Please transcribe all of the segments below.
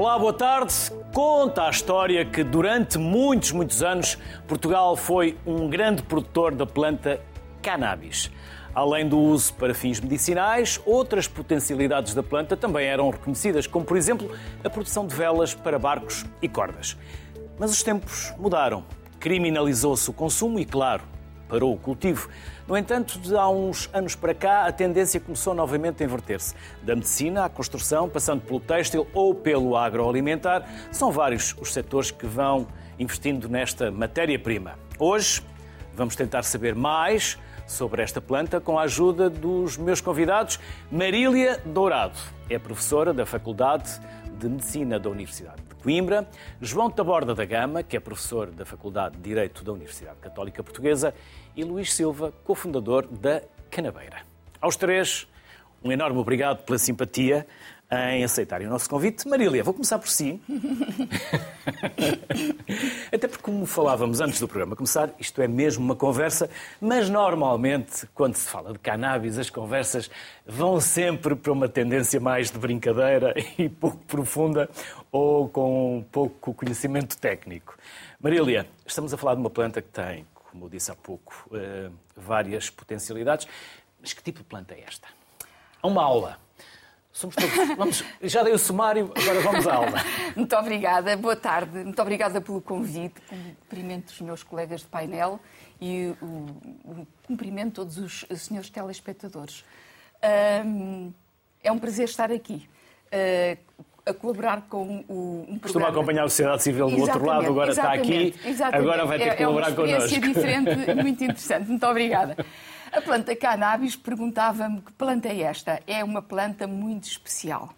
Olá, boa tarde. Conta a história que durante muitos, muitos anos Portugal foi um grande produtor da planta cannabis. Além do uso para fins medicinais, outras potencialidades da planta também eram reconhecidas, como por exemplo a produção de velas para barcos e cordas. Mas os tempos mudaram. Criminalizou-se o consumo e, claro, parou o cultivo. No entanto, de há uns anos para cá, a tendência começou novamente a inverter-se. Da medicina à construção, passando pelo têxtil ou pelo agroalimentar, são vários os setores que vão investindo nesta matéria-prima. Hoje, vamos tentar saber mais sobre esta planta com a ajuda dos meus convidados. Marília Dourado é professora da Faculdade de Medicina da Universidade de Coimbra, João Taborda da Gama, que é professor da Faculdade de Direito da Universidade Católica Portuguesa, e Luís Silva, cofundador da Canabeira. Aos três, um enorme obrigado pela simpatia em aceitarem o nosso convite. Marília, vou começar por si. Até porque, como falávamos antes do programa começar, isto é mesmo uma conversa, mas normalmente, quando se fala de cannabis, as conversas vão sempre para uma tendência mais de brincadeira e pouco profunda ou com pouco conhecimento técnico. Marília, estamos a falar de uma planta que tem, como eu disse há pouco, eh, várias potencialidades. Mas que tipo de planta é esta? Uma aula. Somos todos. Vamos, já dei o sumário, agora vamos à aula. Muito obrigada, boa tarde. Muito obrigada pelo convite. Cumprimento os meus colegas de painel e o, o cumprimento todos os senhores telespectadores. Um, é um prazer estar aqui. Uh, a colaborar com o, um Costuma acompanhar a sociedade civil do outro lado, agora está aqui, exatamente. agora vai ter que colaborar connosco. É uma experiência diferente, muito interessante. Muito obrigada. A planta cannabis perguntava-me que planta é esta. É uma planta muito especial.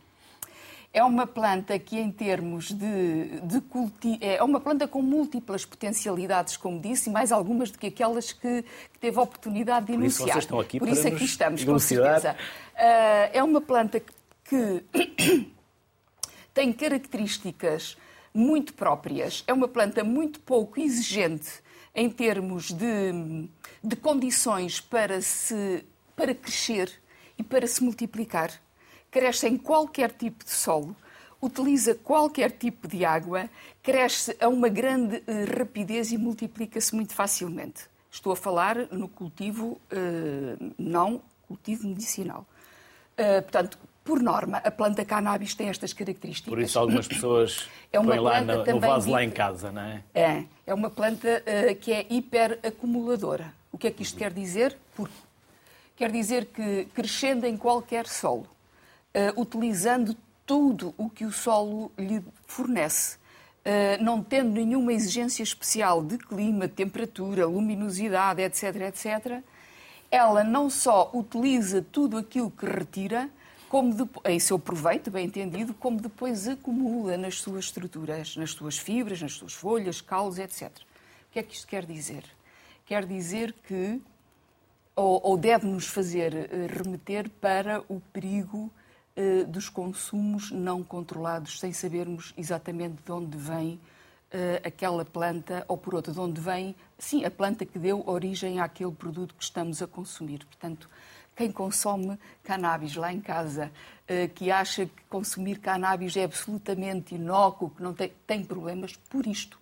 É uma planta que, em termos de, de culti... é uma planta com múltiplas potencialidades, como disse, e mais algumas do que aquelas que, que teve a oportunidade de Por enunciar. Isso vocês estão aqui Por para isso aqui estamos, com certeza. Uh, é uma planta que tem características muito próprias. É uma planta muito pouco exigente em termos de, de condições para, se, para crescer e para se multiplicar. Cresce em qualquer tipo de solo, utiliza qualquer tipo de água, cresce a uma grande eh, rapidez e multiplica-se muito facilmente. Estou a falar no cultivo eh, não cultivo medicinal. Uh, portanto, por norma, a planta cannabis tem estas características. Por isso algumas pessoas é uma põem lá no, no vaso lá em casa, não é? É, é uma planta uh, que é hiperacumuladora. O que é que isto quer dizer? Por... Quer dizer que crescendo em qualquer solo, uh, utilizando tudo o que o solo lhe fornece, uh, não tendo nenhuma exigência especial de clima, temperatura, luminosidade, etc., etc., ela não só utiliza tudo aquilo que retira, como depois, em seu proveito, bem entendido, como depois acumula nas suas estruturas, nas suas fibras, nas suas folhas, caules, etc. O que é que isto quer dizer? Quer dizer que, ou, ou deve-nos fazer eh, remeter para o perigo uh, dos consumos não controlados, sem sabermos exatamente de onde vem uh, aquela planta, ou por outro, de onde vem, sim, a planta que deu origem àquele produto que estamos a consumir. Portanto, quem consome cannabis lá em casa, uh, que acha que consumir cannabis é absolutamente inócuo, que não tem, tem problemas, por isto.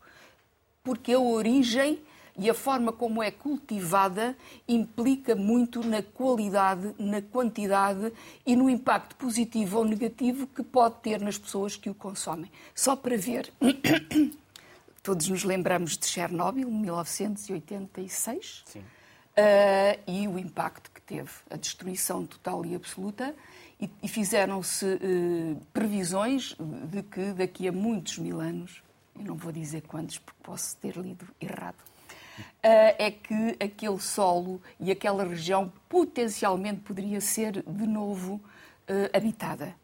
Porque a origem e a forma como é cultivada implica muito na qualidade, na quantidade e no impacto positivo ou negativo que pode ter nas pessoas que o consomem. Só para ver, todos nos lembramos de Chernobyl, 1986, uh, e o impacto que teve, a destruição total e absoluta, e, e fizeram-se uh, previsões de que daqui a muitos mil anos, eu não vou dizer quantos porque posso ter lido errado, Uh, é que aquele solo e aquela região potencialmente poderia ser de novo uh, habitada.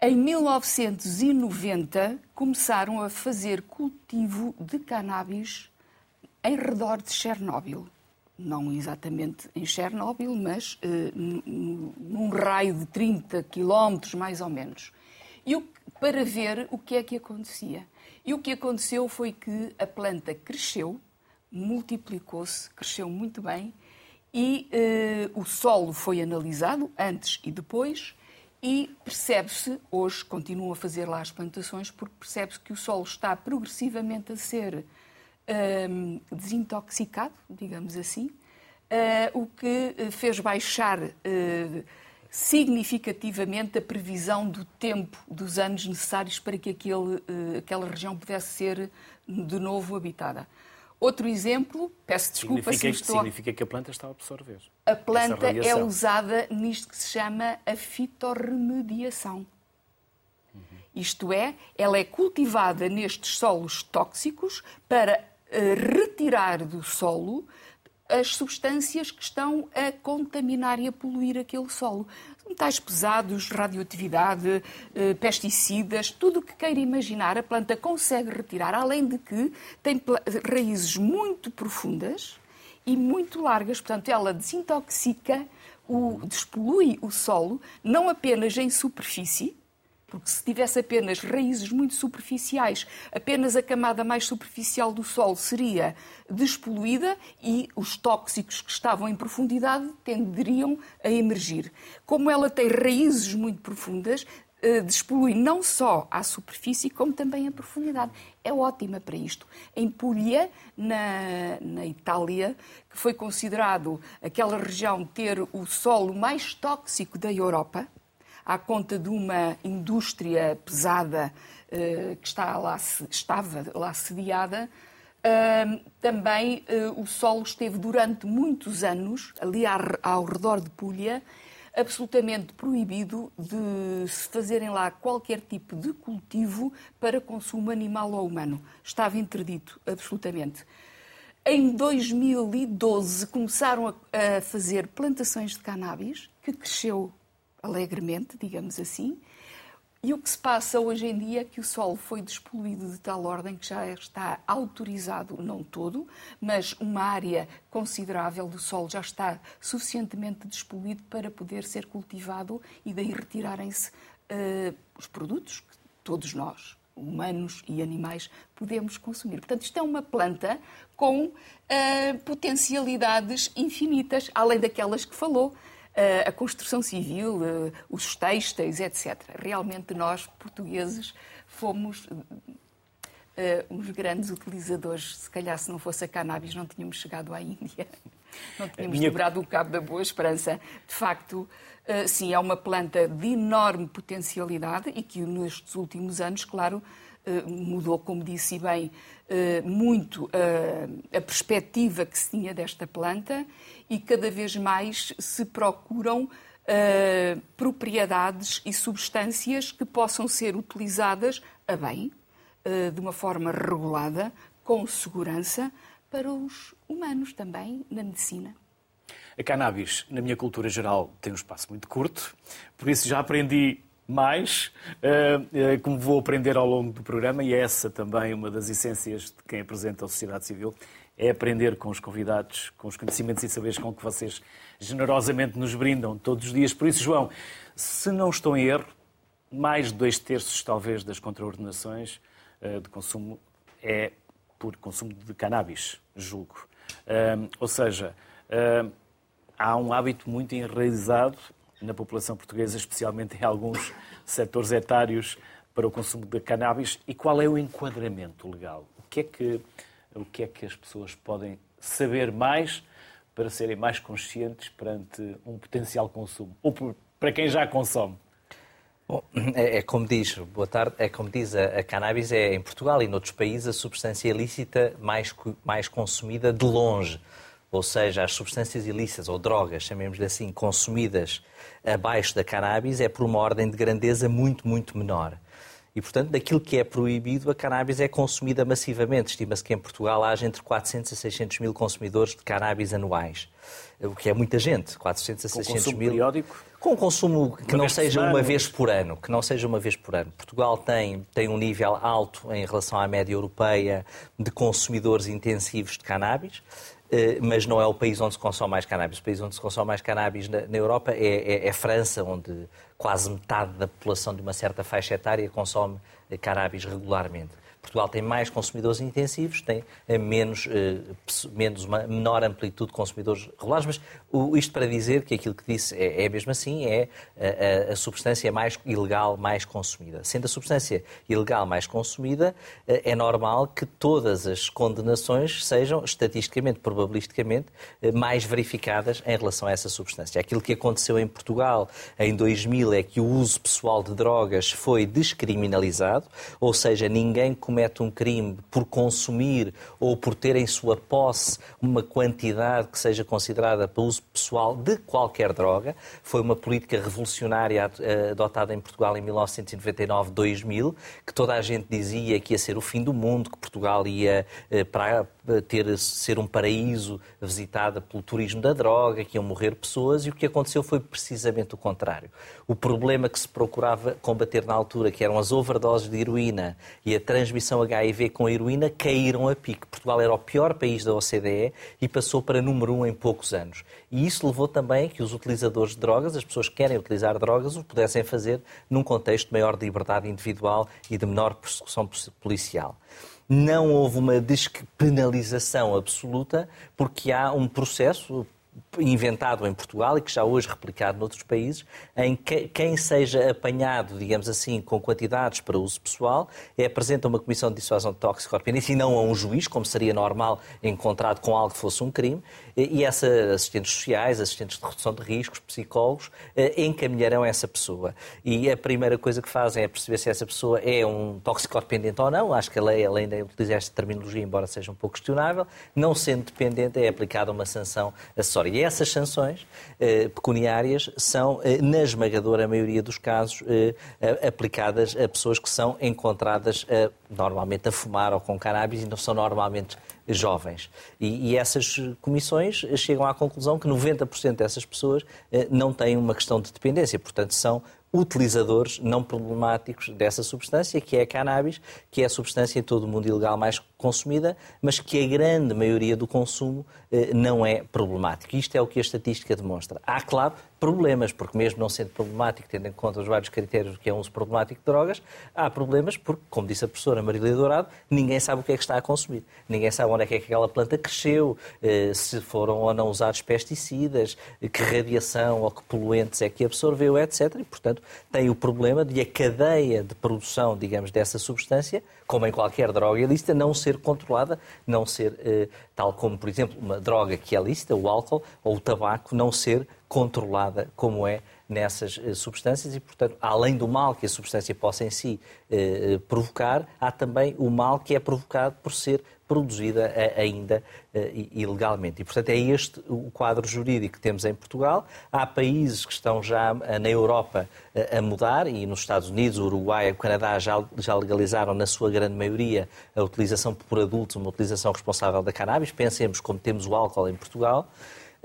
Em 1990 começaram a fazer cultivo de cannabis em redor de Chernobyl. Não exatamente em Chernobyl, mas uh, num raio de 30 quilómetros, mais ou menos. E para ver o que é que acontecia. E o que aconteceu foi que a planta cresceu, multiplicou-se, cresceu muito bem e uh, o solo foi analisado antes e depois e percebe-se, hoje continuam a fazer lá as plantações, porque percebe-se que o solo está progressivamente a ser um, desintoxicado, digamos assim, uh, o que fez baixar uh, significativamente a previsão do tempo, dos anos necessários para que aquele, uh, aquela região pudesse ser de novo habitada. Outro exemplo, peço desculpa significa, se estou... Significa que a planta está a absorver. A planta é usada nisto que se chama a fitorremediação. Uhum. Isto é, ela é cultivada nestes solos tóxicos para retirar do solo as substâncias que estão a contaminar e a poluir aquele solo. Metais pesados, radioatividade, eh, pesticidas, tudo o que queira imaginar, a planta consegue retirar, além de que tem raízes muito profundas e muito largas, portanto, ela desintoxica, o, despolui o solo, não apenas em superfície, porque se tivesse apenas raízes muito superficiais, apenas a camada mais superficial do solo seria despoluída e os tóxicos que estavam em profundidade tenderiam a emergir. Como ela tem raízes muito profundas, eh, despolui não só à superfície, como também à profundidade. É ótima para isto. Em Puglia, na, na Itália, que foi considerado aquela região ter o solo mais tóxico da Europa, à conta de uma indústria pesada uh, que está lá, estava lá sediada, uh, também uh, o solo esteve durante muitos anos, ali ao redor de Puglia, absolutamente proibido de se fazerem lá qualquer tipo de cultivo para consumo animal ou humano. Estava interdito, absolutamente. Em 2012 começaram a, fazer plantações de cannabis, que cresceu alegremente, digamos assim. E o que se passa hoje em dia é que o solo foi despoluído de tal ordem que já está autorizado, não todo, mas uma área considerável do solo já está suficientemente despoluído para poder ser cultivado e daí retirarem-se uh, os produtos que todos nós, humanos e animais, podemos consumir. Portanto, isto é uma planta com uh, potencialidades infinitas, além daquelas que falou a construção civil, os têxteis, etc. Realmente nós, portugueses, fomos Uh, uns grandes utilizadores. Se calhar, se não fosse a cannabis, não tínhamos chegado à Índia. Não tínhamos Minha... dobrado o cabo da Boa Esperança. De facto, uh, sim, é uma planta de enorme potencialidade e que nestes últimos anos, claro, mudou, como disse bem, muito a perspectiva que se tinha desta planta e cada vez mais se procuram propriedades e substâncias que possam ser utilizadas a bem, de uma forma regulada, com segurança, para os humanos também, na medicina. A cannabis, na minha cultura geral, tem um espaço muito curto, por isso já aprendi mais, uh, como vou aprender ao longo do programa, e é essa também uma das essências de quem apresenta a sociedade civil, é aprender com os convidados, com os conhecimentos e saberes com que vocês generosamente nos brindam todos os dias. Por isso, João, se não estou em erro, mais de dois terços, talvez, das contraordenações uh, de consumo é por consumo de cannabis, julgo. Ou seja, há um hábito muito enraizado na população portuguesa, especialmente em alguns setores etários, para o consumo de cannabis. E qual é o enquadramento legal? O que é que o que é que as pessoas podem saber mais para serem mais conscientes perante um potencial consumo? Ou para quem já consome? Bom, é, é, como diz, boa tarde, é como diz, a, a, cannabis é em Portugal e noutros países a substância ilícita mais, mais consumida de longe. Ou seja, as substâncias ilícitas ou drogas, chamemos-lhe assim, consumidas abaixo da cannabis é por uma ordem de grandeza muito, muito menor. E, portanto, daquilo que é proibido, a cannabis é consumida massivamente. Estima-se que em Portugal haja entre 400 a 600 mil consumidores de cannabis anuais, o que é muita gente, 400 a 600 Com consumo mil. periódico? Com consumo que uma não seja uma vez por ano, que não seja uma vez por ano. Portugal tem, tem um nível alto em relação à média europeia de consumidores intensivos de cannabis. Eh, mas não é o país onde se consome mais cannabis. O país onde se consome mais cannabis na, na Europa é, é, é, França, onde quase metade da população de uma certa faixa etária consome cannabis regularmente. Portugal tem mais consumidores intensivos, tem menos, menos uma menor amplitude de consumidores regulares, mas isto para dizer que aquilo que disse é, é mesmo assim, é a, a, substância mais ilegal mais consumida. Sendo a substância ilegal mais consumida, é normal que todas as condenações sejam estatisticamente, probabilisticamente, mais verificadas em relação a essa substância. Aquilo que aconteceu em Portugal em 2000 é que o uso pessoal de drogas foi descriminalizado, ou seja, ninguém comete um crime por consumir ou por ter em sua posse uma quantidade que seja considerada para uso pessoal de qualquer droga. Foi uma política revolucionária eh, adotada em Portugal em 1999-2000, que toda a gente dizia que ia ser o fim do mundo, que Portugal ia eh, para ter, ser um paraíso visitada pelo turismo da droga, que iam morrer pessoas, e o que aconteceu foi precisamente o contrário. O problema que se procurava combater na altura, que eram as overdoses de heroína e a transmissão HIV com heroína, caíram a pique. Portugal era o pior país da OCDE e passou para número um em poucos anos. E isso levou também que os utilizadores de drogas, as pessoas que querem utilizar drogas, o pudessem fazer num contexto de maior liberdade individual e de menor persecução policial não houve uma despenalização absoluta, porque há um processo inventado em Portugal e que já hoje replicado noutros países, em que quem seja apanhado, digamos assim, com quantidades para uso pessoal, é apresenta uma comissão de dissuasão de toxicopenícia e não a um juiz, como seria normal encontrado com algo que fosse um crime, e essa assistentes sociais, assistentes de redução de riscos, psicólogos, eh, encaminharão essa pessoa. E a primeira coisa que fazem é perceber se essa pessoa é um toxicodependente ou não. Acho que a lei, além de utilizar esta terminologia, embora seja um pouco questionável, não sendo dependente, é aplicada uma sanção acessória. Essas sanções eh, pecuniárias são, eh, na esmagadora maioria dos casos, eh, aplicadas a pessoas que são encontradas eh, normalmente a fumar ou com cannabis e não são normalmente jovens. E, e, essas comissões chegam à conclusão que 90% dessas pessoas eh, não têm uma questão de dependência, portanto, são utilizadores não problemáticos dessa substância, que é a cannabis, que é a substância em todo o mundo ilegal mais consumida, mas que a grande maioria do consumo eh, não é problemático. Isto é o que a estatística demonstra. Há, claro, problemas, porque mesmo não sendo problemático, tendo em conta os vários critérios que é um uso problemático de drogas, há problemas porque, como disse a professora Marília Dourado, ninguém sabe o que é que está a consumir. Ninguém sabe onde é que, é que aquela planta cresceu, eh, se foram ou não usados pesticidas, que radiação ou que poluentes é que absorveu, etc. E, portanto, tem o problema de a cadeia de produção, digamos, dessa substância, como em qualquer droga ilícita, não ser controlada, não ser, eh, tal como, por exemplo, uma droga que é lícita, o álcool ou o tabaco, não ser controlada como é nessas eh, substâncias e, portanto, além do mal que a substância possa em si eh, provocar, há também o mal que é provocado por ser produzida ainda ilegalmente. E, portanto, é este o quadro jurídico que temos em Portugal. Há países que estão já na Europa a mudar e nos Estados Unidos, o Uruguai e o Canadá já, já legalizaram, na sua grande maioria, a utilização por adultos, uma utilização responsável da cannabis. Pensemos como temos o álcool em Portugal.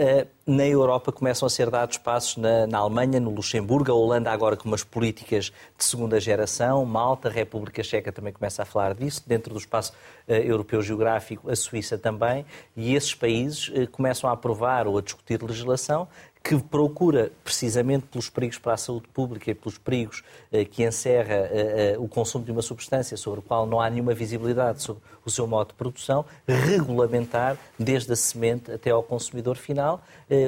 Eh, na Europa começam a ser dados passos na, na, Alemanha, no Luxemburgo, a Holanda agora com umas políticas de segunda geração, Malta, a República Checa também começa a falar disso, dentro do espaço uh, europeu geográfico, a Suíça também, e esses países uh, começam a aprovar ou a discutir legislação que procura, precisamente pelos perigos para a saúde pública e pelos perigos eh, que encerra eh, eh, o consumo de uma substância sobre o qual não há nenhuma visibilidade sobre o seu modo de produção, regulamentar, desde a semente até ao consumidor final,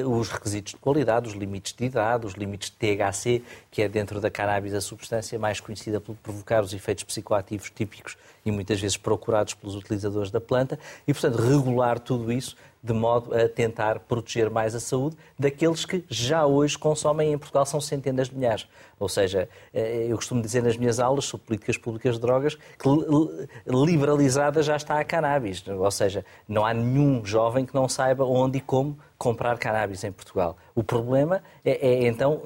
os requisitos de qualidade, os limites de idade, os limites de THC, que é dentro da cannabis a substância mais conhecida por provocar os efeitos psicoativos típicos e muitas vezes procurados pelos utilizadores da planta, e, portanto, regular tudo isso de modo a tentar proteger mais a saúde daqueles que já hoje consomem em Portugal, são centenas de milhares. Ou seja, eh, eu costumo dizer nas minhas aulas sobre políticas públicas de drogas que liberalizada já está a cannabis. Ou seja, não há nenhum jovem que não saiba onde e como comprar cannabis em Portugal. O problema é, é, então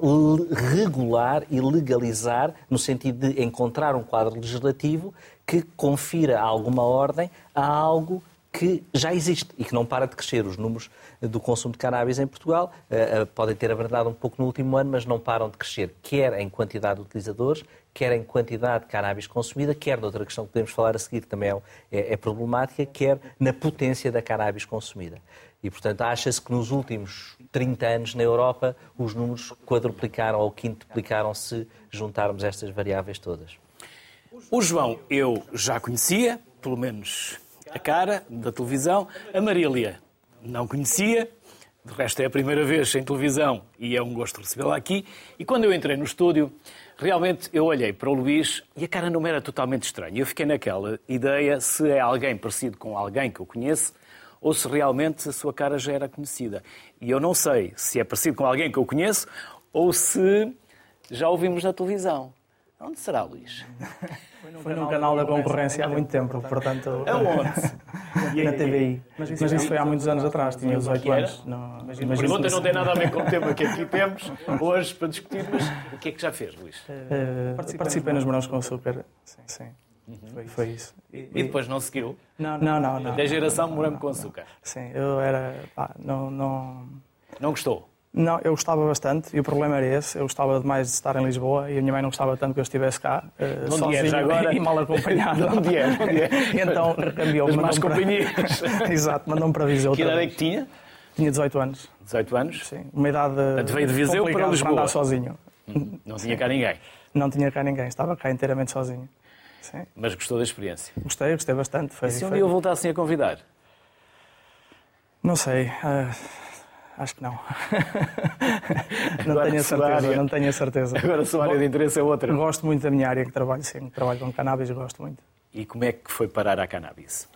regular e legalizar no sentido de encontrar um quadro legislativo que confira alguma ordem a algo que já existe e que não para de crescer. Os números do consumo de cannabis em Portugal uh, podem ter abrandado um pouco no último ano, mas não param de crescer, quer em quantidade de utilizadores, quer em quantidade de cannabis consumida, quer noutra questão que podemos falar a seguir, que também é, é, é problemática, quer na potência da cannabis consumida. E, portanto, acha-se que nos últimos 30 anos na Europa os números quadruplicaram ou quintuplicaram se juntarmos estas variáveis todas. O João eu já conhecia, pelo menos a cara da televisão. A Marília não conhecia. De resto, é a primeira vez em televisão e é um gosto recebê-la aqui. E quando eu entrei no estúdio, realmente eu olhei para o Luís e a cara não era totalmente estranha. Eu fiquei naquela ideia se é alguém parecido com alguém que eu conheço ou se realmente a sua cara já era conhecida. E eu não sei se é parecido com alguém que eu conheço ou se já ouvimos na televisão. Onde será, Luís? Foi num canal da concorrência há muito tempo, portanto. Aonde? Na TVI. Mas isso foi há muitos anos atrás, tinha 18 anos. Não, a pergunta não tem nada a ver com o tema que aqui temos hoje para discutir, mas o que é que já fez, Luís? Uh, participei nos Morangos com Açúcar. Sim, sim. Uhum. Foi, foi, isso. E, e, depois não seguiu? Não, não, não. não da geração Morango com Açúcar? Sim, eu era. Pá, não, não. Não gostou? Não, eu gostava bastante e o problema era esse. Eu gostava demais de estar em Lisboa e a minha mãe não gostava tanto que eu estivesse cá, uh, sozinho agora... e mal acompanhado. Onde é? Onde é? então recambiou-me. As más companhias. Para... Exato, mandou-me para Viseu. Que idade é que tinha? Tinha 18 anos. 18 anos? Sim, uma idade veio de Viseu para Lisboa. Para andar sozinho. Não tinha cá ninguém? Não tinha cá ninguém, estava cá inteiramente sozinho. Sim. Mas gostou da experiência? Gostei, gostei bastante. Foi, e se um dia eu voltassem a convidar? Não sei. Uh... Acho que não. não tenho a certeza, área, não tenho a certeza. Agora a sua área de interesse é outra. Gosto muito da minha área que trabalho, sim. Trabalho com cannabis, gosto muito. E como é que foi parar à cannabis?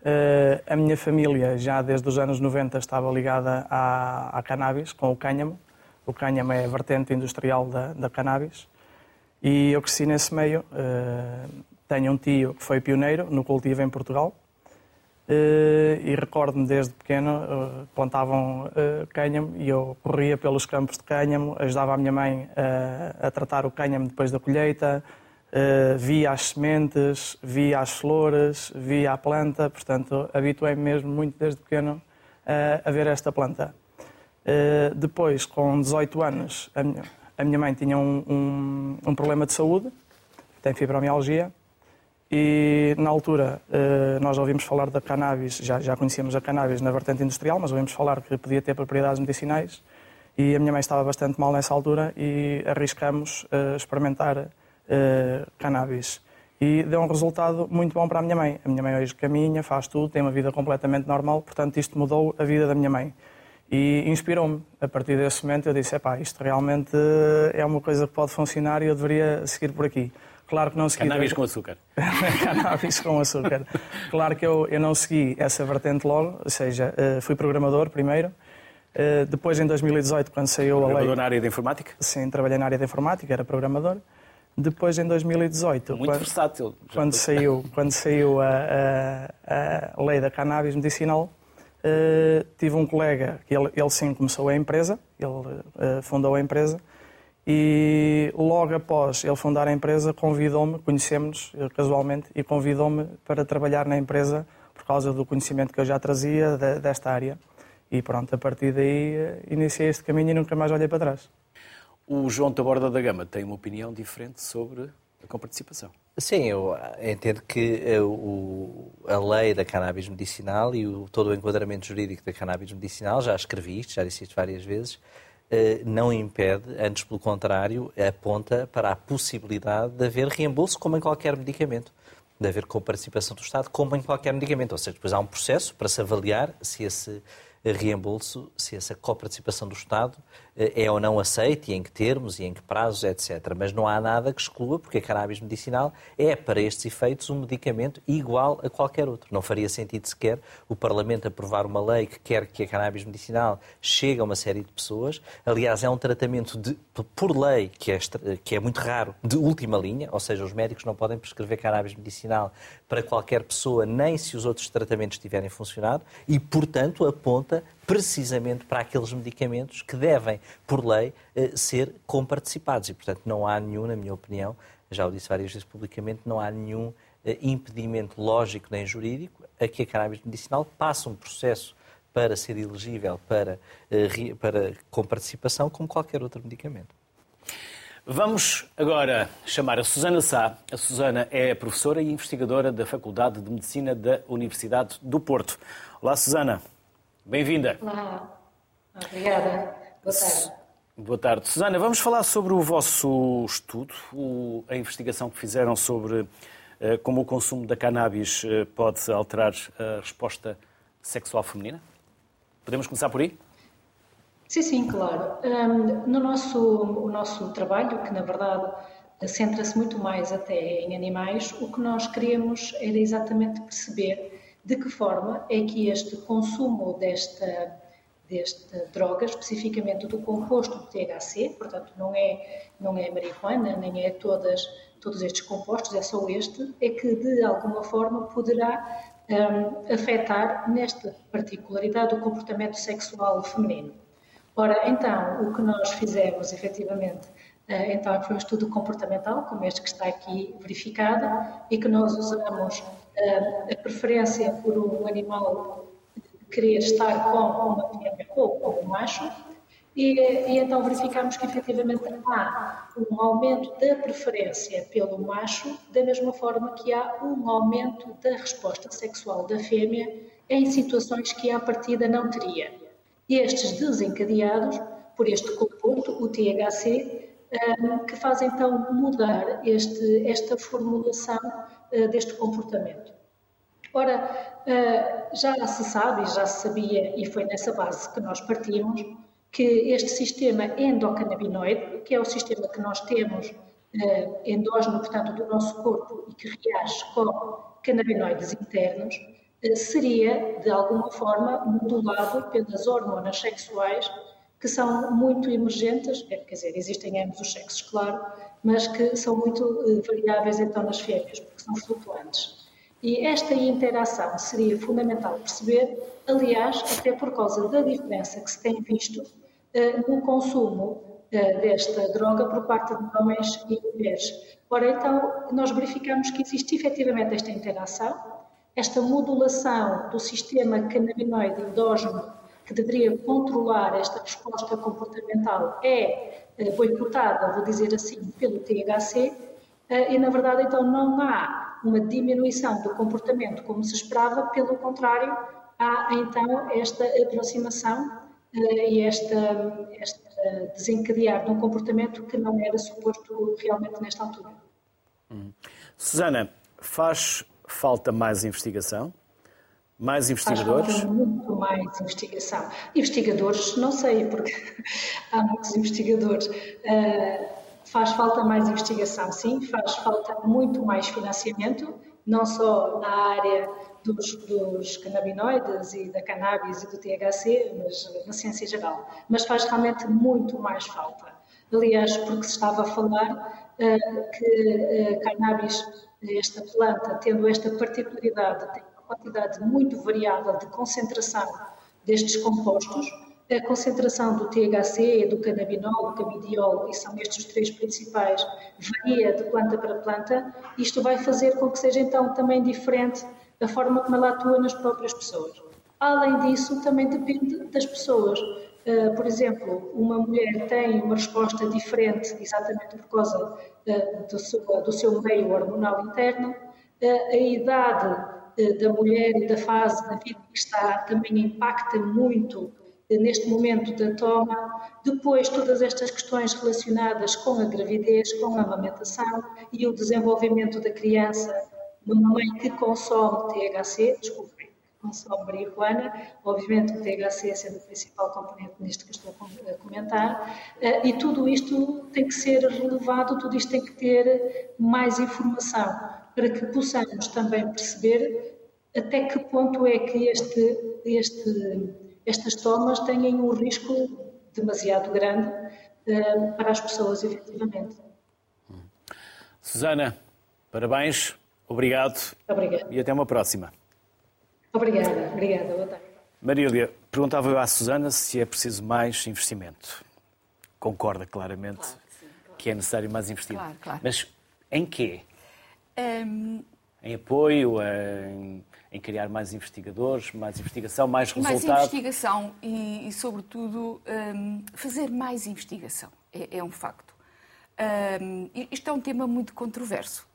Uh, a minha família, já desde os anos 90, estava ligada à, à cannabis, com o cânhamo. O cânhamo é a vertente industrial da, da cannabis. E eu cresci nesse meio. Uh, tenho um tio que foi pioneiro no cultivo em Portugal e recordo-me desde pequeno, eh, plantavam eh, cânhamo e eu corria pelos campos de cânhamo, ajudava a minha mãe a, a tratar o cânhamo depois da colheita, via as sementes, via as flores, via a planta, portanto habituei-me mesmo muito desde pequeno a ver esta planta. Depois, com 18 anos, a minha, a minha mãe tinha um, um, um problema de saúde, tem fibromialgia, e na altura eh, nós ouvimos falar da cannabis, já, já conhecíamos a cannabis na vertente industrial, mas ouvimos falar que podia ter propriedades medicinais e a minha mãe estava bastante mal nessa altura e arriscamos uh, experimentar uh, cannabis. E deu um resultado muito bom para a minha mãe. A minha mãe hoje caminha, faz tudo, tem uma vida completamente normal, portanto isto mudou a vida da minha mãe. E inspirou-me. A partir desse momento eu disse, epá, isto realmente é uma coisa que pode funcionar e eu deveria seguir por aqui. Claro que não segui. Cannabis com açúcar. Cannabis com açúcar. Claro que eu, eu não segui essa vertente logo, ou seja, eh, fui programador primeiro. Eh, depois, em 2018, quando saiu a lei. Programador na área de informática? Sim, trabalhei na área de informática, era programador. Depois, em 2018. Muito quando, versátil. Quando saiu, quando saiu a, a, a lei da cannabis medicinal, uh, tive um colega, que ele, ele sim começou a empresa, ele uh, fundou a empresa e logo após ele fundar a empresa, convidou-me, conhecemos-nos eh, casualmente, e convidou-me para trabalhar na empresa por causa do conhecimento que eu já trazia desta área. E pronto, a partir daí eh, iniciei este caminho e nunca mais olhei para trás. O João Taborda da Gama tem uma opinião diferente sobre a comparticipação. Sim, eu entendo que a lei da cannabis medicinal e todo o enquadramento jurídico da cannabis medicinal, já escrevi isto, já disse isto várias vezes, eh, não impede, antes pelo contrário, aponta para a possibilidade de haver reembolso como em qualquer medicamento. De haver coparticipação do Estado como em qualquer medicamento. Ou seja, depois há um processo para se avaliar se esse reembolso, se essa coparticipação do Estado eh, é ou não aceita e em que termos e em que prazos, etc. Mas não há nada que exclua, porque a cannabis medicinal é, para estes efeitos, um medicamento igual a qualquer outro. Não faria sentido sequer o Parlamento aprovar uma lei que quer que a cannabis medicinal chegue a uma série de pessoas. Aliás, é um tratamento de, por lei, que é, que é muito raro, de última linha, ou seja, os médicos não podem prescrever cannabis medicinal para qualquer pessoa, nem se os outros tratamentos tiverem funcionado, e, portanto, aponta precisamente para aqueles medicamentos que devem, por lei, eh, ser comparticipados. E, portanto, não há nenhum, na minha opinião, já o disse várias vezes publicamente, não há nenhum eh, impedimento lógico nem jurídico a que a cannabis medicinal passe um processo para ser elegível para, eh, para comparticipação como qualquer outro medicamento. Vamos agora chamar a Susana Sá. A Susana é professora e investigadora da Faculdade de Medicina da Universidade do Porto. Olá, Susana. Bem-vinda. Olá. Obrigada. Boa tarde. Boa tarde. Susana, vamos falar sobre o vosso estudo, a investigação que fizeram sobre eh, como o consumo da cannabis eh, pode alterar a resposta sexual feminina? Podemos começar por aí? Sim, sim, claro. no nosso, o nosso trabalho, que na verdade centra-se muito mais até em animais, o que nós queríamos era exatamente perceber de que forma é que este consumo desta, desta droga, especificamente do composto do THC, portanto não é, não é marihuana, nem é todas, todos estes compostos, é só este, é que de alguma forma poderá um, afetar nesta particularidade o comportamento sexual feminino. Ora, então, o que nós fizemos efetivamente eh, então, foi um estudo comportamental, como este que está aqui verificado, e que nós usamos a preferência por um animal querer estar com uma fêmea ou com um macho, e, e, então verificamos que efetivamente há um aumento da preferência pelo macho, da mesma forma que há um aumento da resposta sexual da fêmea em situações que à partida não teria. Estes desencadeados por este composto, o THC, que faz então mudar este, esta formulação deste comportamento. Ora, eh, já se sabe, já se sabia, e foi nessa base que nós partimos, que este sistema endocannabinoide, que é o sistema que nós temos eh, endógeno, portanto, do nosso corpo e que reage com canabinoides internos, seria, de alguma forma, modulado pelas hormonas sexuais que são muito emergentes, é, quer dizer, existem ambos os sexos, claro, mas que são muito eh, variáveis então nas fêmeas, são flutuantes. E esta interação seria fundamental perceber, aliás, até por causa da diferença que se tem visto uh, no consumo uh, desta droga por parte de homens e mulheres. Ora, então, nós verificamos que existe efetivamente esta interação, esta modulação do sistema canabinoide endógeno que deveria controlar esta resposta comportamental é eh, boicotada, vou dizer assim, pelo THC, eh, e na verdade então não há uma diminuição do comportamento como se esperava, pelo contrário, há então esta aproximação eh, e esta, esta desencadear de um comportamento que não era suposto realmente nesta altura. Hum. Susana, faz falta mais investigação? Mais investigadores? Faz muito mais investigação. Investigadores, não sei, porque há muitos investigadores. Uh, faz falta mais investigação, sim, faz falta muito mais financiamento, não só na área dos, dos cannabinoides e da cannabis e do THC, mas na ciência geral. Mas faz realmente muito mais falta. Aliás, porque se estava a falar uh, que uh, cannabis, esta planta, tendo esta particularidade, tem quantidade muito variável de concentração destes compostos, a concentração do THC, do canabinol, do camidiol, e são estes os três principais, varia de planta para planta, isto vai fazer com que seja então também diferente a forma como ela atua nas próprias pessoas. Além disso, também depende das pessoas. Uh, por exemplo, uma mulher tem uma resposta diferente exatamente por causa uh, do, seu, do, seu, meio hormonal interno, uh, a idade da mulher e da fase da vida que está também impacta muito neste momento da toma. Depois, todas estas questões relacionadas com a gravidez, com a amamentação e o desenvolvimento da criança, uma mãe que consome THC, desculpem, consome marihuana, obviamente o THC sendo o principal componente nisto que estou a comentar, eh, e tudo isto tem que ser relevado, tudo isto tem que ter mais informação para que possamos também perceber até que ponto é que este, este, estas tomas têm um risco demasiado grande uh, para as pessoas, efetivamente. Susana, parabéns, obrigado. Obrigada. E até uma próxima. Obrigada, obrigada. Boa tarde. Marília, perguntava eu à Susana se é preciso mais investimento. Concorda claramente claro que, sim, claro. que, é necessário mais investimento. Claro, claro. Mas em quê? Um, em apoio, em, em, criar mais investigadores, mais investigação, mais resultados? Mais investigação e, e sobretudo, um, fazer mais investigação. É, é um facto. Um, isto é um tema muito controverso.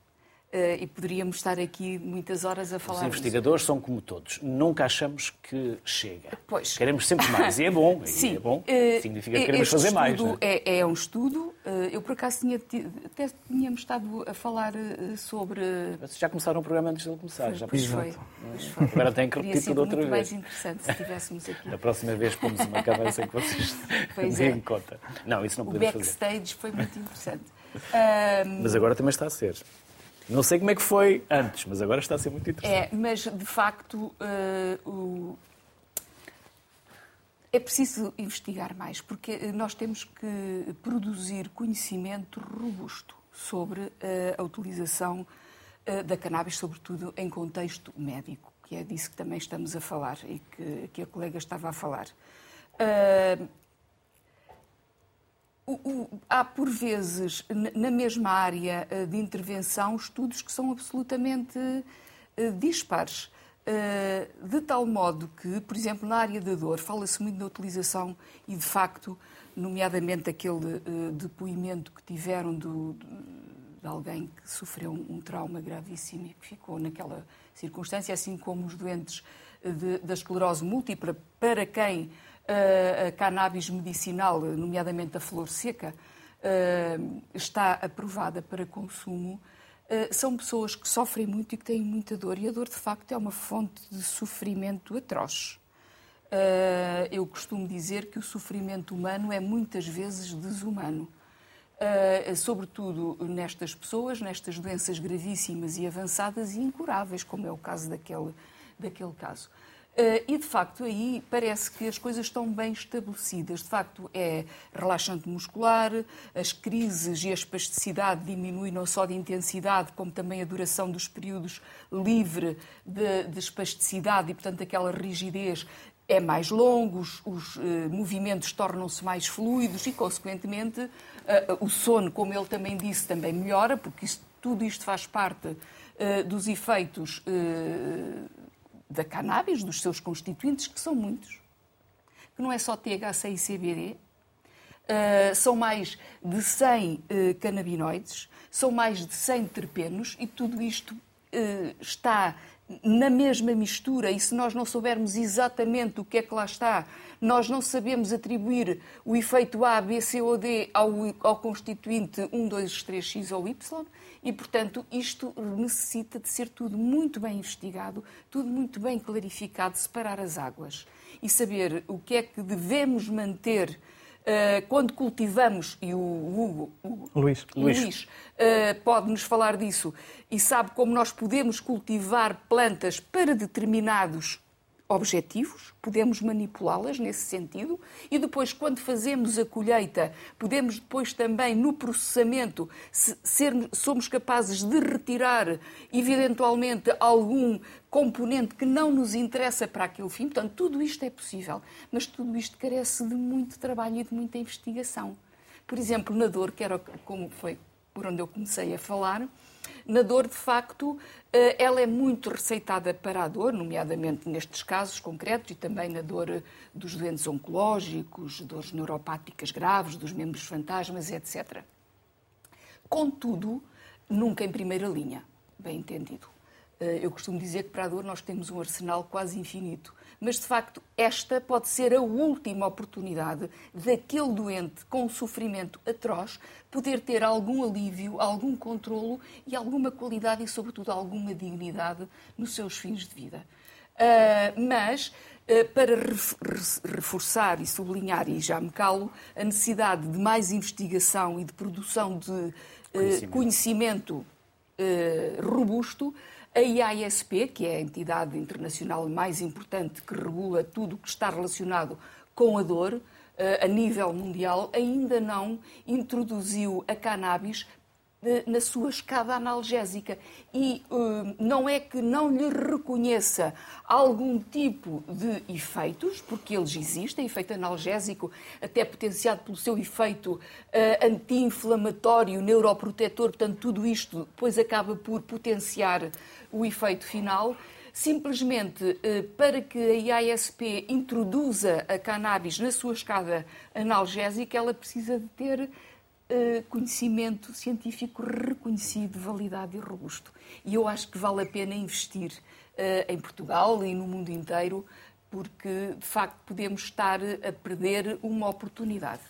Uh, e poderíamos estar aqui muitas horas a falar. Os investigadores disso. são como todos. Nunca achamos que chega. Pois. Queremos sempre mais. E é bom. Sim. É bom. Uh, Significa que queremos fazer mais. É? é? É, um estudo. Eu, por acaso, tinha, até tínhamos estado a falar sobre. Já começaram o programa antes de ele começar. Foi, já pois foi, pois foi. Agora tem que repetir tudo outra muito vez. mais interessante se estivéssemos aqui. Da próxima vez pomos uma cabeça que vocês deem é. conta. Não, isso não podemos fazer. O backstage foi muito interessante. Mas agora também está a ser. Não sei como é que foi antes, mas agora está a ser muito interessante. É, mas de facto uh, o... é preciso investigar mais, porque nós temos que produzir conhecimento robusto sobre uh, a utilização uh, da cannabis, sobretudo em contexto médico, que é disso que também estamos a falar e que, que a colega estava a falar. Uh, há, por vezes, na mesma área eh, de intervenção, estudos que são absolutamente eh, dispares. Eh, de tal modo que, por exemplo, na área da dor, fala-se muito da utilização e, de facto, nomeadamente aquele depoimento que tiveram do, de alguém que sofreu um trauma gravíssimo e que ficou naquela circunstância, assim como os doentes de, da esclerose múltipla, para quem a cannabis medicinal, nomeadamente a flor seca, está aprovada para consumo, são pessoas que sofrem muito e que têm muita dor. E a dor, de facto, é uma fonte de sofrimento atroz. Eu costumo dizer que o sofrimento humano é muitas vezes desumano. sobretudo nestas pessoas, nestas doenças gravíssimas e avançadas e incuráveis, como é o caso daquele, daquele caso. Uh, e, de facto, aí parece que as coisas estão bem estabelecidas. De facto, é relaxante muscular, as crises e a espasticidade diminuem não só de intensidade, como também a duração dos períodos livre de, de espasticidade e, portanto, aquela rigidez é mais longo, os, os uh, movimentos tornam-se mais fluidos e, consequentemente, uh, o sono, como ele também disse, também melhora, porque isto, tudo isto faz parte dos efeitos da cannabis, dos seus constituintes, que são muitos. Que não é só THC e CBD, uh, ah, são mais de 100 uh, ah, canabinoides, são mais de 100 terpenos e tudo isto uh, está na mesma mistura e se nós não soubermos exatamente o que é que lá está, nós não sabemos atribuir o efeito A, B, C ou D ao, ao constituinte 1, 2, 3, X ou Y e, portanto, isto necessita de ser tudo muito bem investigado, tudo muito bem clarificado, separar as águas e saber o que é que devemos manter quando cultivamos, e o Hugo, o Luís, Luís. Uh, pode-nos falar disso, e sabe como nós podemos cultivar plantas para determinados objetivos, podemos manipulá-las nesse sentido e depois, quando fazemos a colheita, podemos depois também, no processamento, ser, somos capazes de retirar eventualmente algum componente que não nos interessa para aquele fim. Portanto, tudo isto é possível, mas tudo isto carece de muito trabalho e de muita investigação. Por exemplo, na dor, que era como foi por onde eu comecei a falar, na dor, de facto, eh, ela é muito receitada para a dor, nomeadamente nestes casos concretos e também na dor dos doentes oncológicos, dores neuropáticas graves, dos membros fantasmas, etc. Contudo, nunca em primeira linha, bem entendido. Eh, eu costumo dizer que para a dor nós temos um arsenal quase infinito mas de facto esta pode ser a última oportunidade daquele doente com sofrimento atroz poder ter algum alívio, algum controlo e alguma qualidade e, sobretudo, alguma dignidade nos seus fins de vida. Uh, mas uh, para reforçar e sublinhar, e já me calo, a necessidade de mais investigação e de produção de uh, conhecimento, conhecimento robusto, a IASP, que é a entidade internacional mais importante que regula tudo o que está relacionado com a dor eh, a nível mundial, ainda não introduziu a cannabis na sua escada analgésica. E uh, não é que não lhe reconheça algum tipo de efeitos, porque eles existem, efeito analgésico, até potenciado pelo seu efeito uh, anti-inflamatório, neuroprotetor, portanto, tudo isto depois acaba por potenciar o efeito final. Simplesmente uh, para que a IASP introduza a cannabis na sua escada analgésica, ela precisa de ter uh, conhecimento científico reconhecido, validado e robusto. E eu acho que vale a pena investir uh, em Portugal e no mundo inteiro, porque de facto podemos estar a perder uma oportunidade.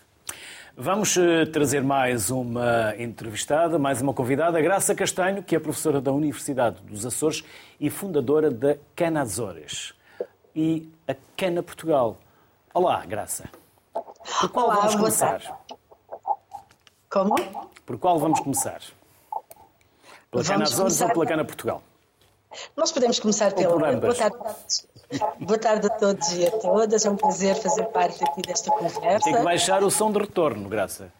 Vamos uh, trazer mais uma entrevistada, mais uma convidada, Graça Castanho, que é professora da Universidade dos Açores e fundadora da Cana Azores e a Cana Portugal. Olá, Graça. Por qual Olá, vamos começar? Como? Por qual vamos começar? Pela Cana Azores começar... ou pela Cana Portugal? Nós podemos começar pela. Boa tarde. Boa tarde a todos e a todas. É um prazer fazer parte aqui desta conversa. Tem que baixar o som de retorno, Graça.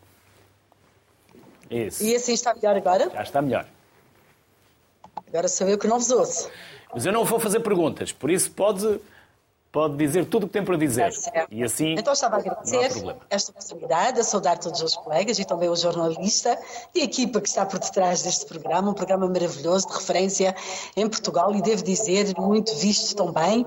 Isso. E assim está melhor agora? Já está melhor. Agora sou eu que não vos ouço. Mas eu não vou fazer perguntas, por isso pode pode dizer tudo o que tem para dizer. É e assim. Então estava a agradecer esta oportunidade, a saudar todos os colegas e também o jornalista e a equipa que está por detrás deste programa, um programa maravilhoso de referência em Portugal e devo dizer muito visto também.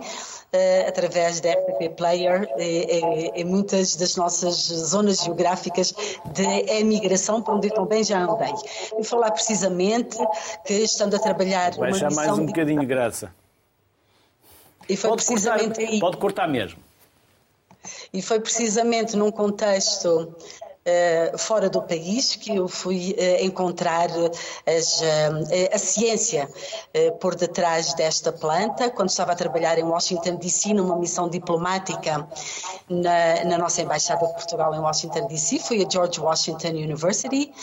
Uh, através da RTP Player em muitas das nossas zonas geográficas de emigração, para onde eu também já andei. E falar precisamente que estando a trabalhar. Baixa mais um bocadinho, de... graça. E foi pode precisamente cortar, aí. Pode cortar mesmo. E foi precisamente num contexto Uh, fora do país que eu fui uh, encontrar as, uh, a ciência por detrás desta planta, quando estava a trabalhar em Washington DC numa missão diplomática na, na nossa embaixada de Portugal em Washington DC, fui a George Washington University,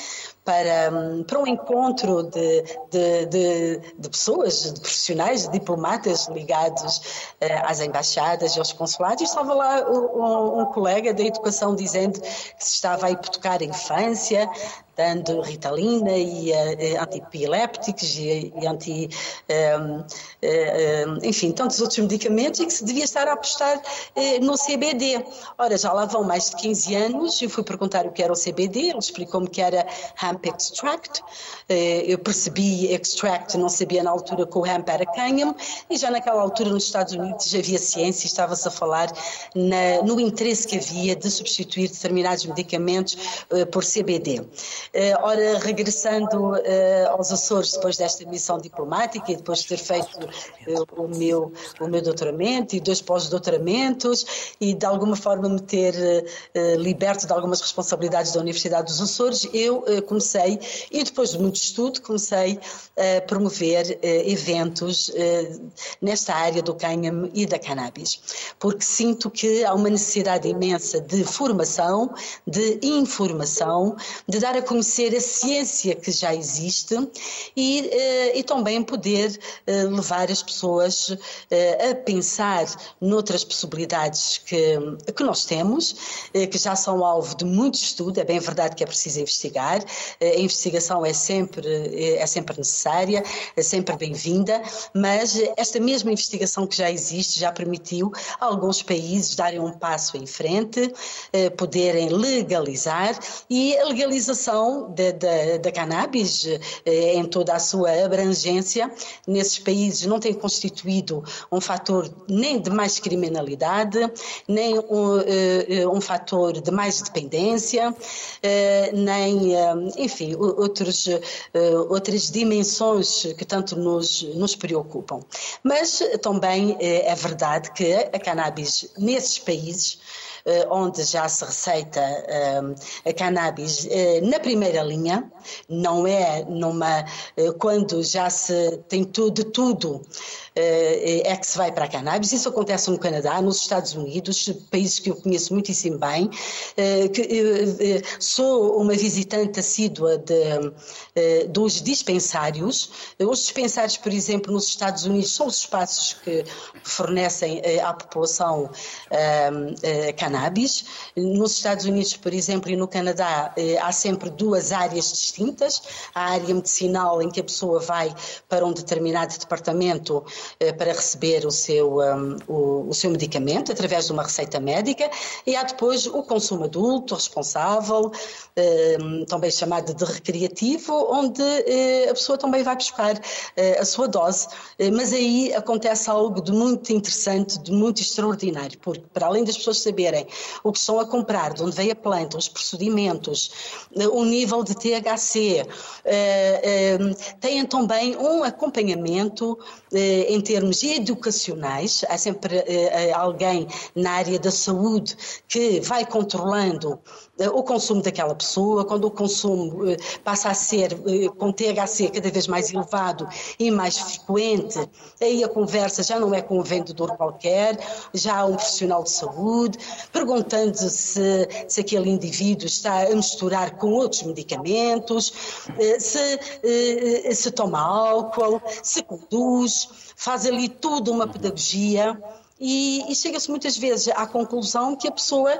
para, para um encontro de, de, de, de pessoas, de profissionais, de diplomatas ligados uh, às embaixadas e aos consulados. E estava lá um, um, colega da educação dizendo que se estava a hipotecar a infância, dando ritalina e uh, antiepilépticos e, e anti, um, uh, um, enfim, tantos outros medicamentos e que se devia estar a apostar uh, no CBD. Ora, já lá vão mais de 15 anos, eu fui perguntar o que era o CBD, ele explicou-me que era hemp extract, eu percebi extract, não sabia na altura que o hemp era cânhamo e já naquela altura nos Estados Unidos já havia ciência e estava-se a falar na, no interesse que havia de substituir determinados medicamentos por CBD. Eh, ora, regressando eh, aos Açores depois desta missão diplomática e depois de ter feito eh, o, meu, o meu doutoramento e dois pós-doutoramentos e de alguma forma me ter liberto de algumas responsabilidades da Universidade dos Açores, eu comecei, e depois de muito estudo, comecei a promover eventos nesta área do cânhamo e da cannabis, porque sinto que há uma necessidade imensa de formação, de informação, de dar a conhecer a ciência que já existe e, eh, e também poder eh, levar as pessoas eh, a pensar noutras possibilidades que, que nós temos, que já são alvo de muito estudo. É bem verdade que é preciso investigar, a investigação é sempre, é sempre necessária, é sempre bem-vinda, mas esta mesma investigação que já existe já permitiu a alguns países darem um passo em frente, poderem legalizar e a legalização da, cannabis eh, em toda a sua abrangência nesses países não tem constituído um fator nem de mais criminalidade, nem um, eh, um fator de mais dependência, eh, nem, enfim, outros, outras dimensões que tanto nos, nos preocupam. Mas também é verdade que a cannabis nesses países eh, onde já se receita eh, a cannabis eh, na primeira linha, não é numa quando já se tem tudo, tudo é que se vai para a cannabis. Isso acontece no Canadá, nos Estados Unidos, países que eu conheço muitíssimo bem. Que, sou uma visitante assídua de, dos dispensários. Os dispensários, por exemplo, nos Estados Unidos, são os espaços que fornecem à população cannabis. Nos Estados Unidos, por exemplo, e no Canadá, há sempre duas áreas distintas. A área medicinal, em que a pessoa vai para um determinado departamento para receber o seu, um, o, o, seu medicamento através de uma receita médica. E há depois o consumo adulto, responsável, uh, também chamado de recreativo, onde uh, a pessoa também vai buscar a sua dose, mas aí acontece algo de muito interessante, de muito extraordinário, porque para além das pessoas saberem o que estão a comprar, de onde veio a planta, os procedimentos, o nível de THC, têm também um acompanhamento em termos educacionais, há sempre alguém na área da saúde que vai controlando eh, o consumo daquela pessoa, quando o consumo eh, passa a ser eh, com THC cada vez mais elevado e mais frequente, aí a conversa já não é com um vendedor qualquer, já há um profissional de saúde, perguntando se, se aquele indivíduo está a misturar com outros medicamentos, se, se toma álcool, se conduz, faz ali tudo uma pedagogia e, e chega-se muitas vezes à conclusão que a pessoa